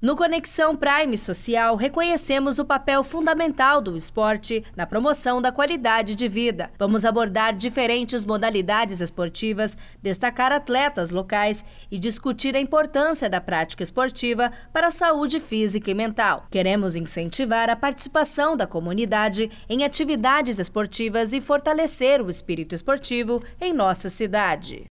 No Conexão Prime Social, reconhecemos o papel fundamental do esporte na promoção da qualidade de vida. Vamos abordar diferentes modalidades esportivas, destacar atletas locais e discutir a importância da prática esportiva para a saúde física e mental. Queremos incentivar a participação da comunidade em atividades esportivas e fortalecer o espírito esportivo em nossa cidade.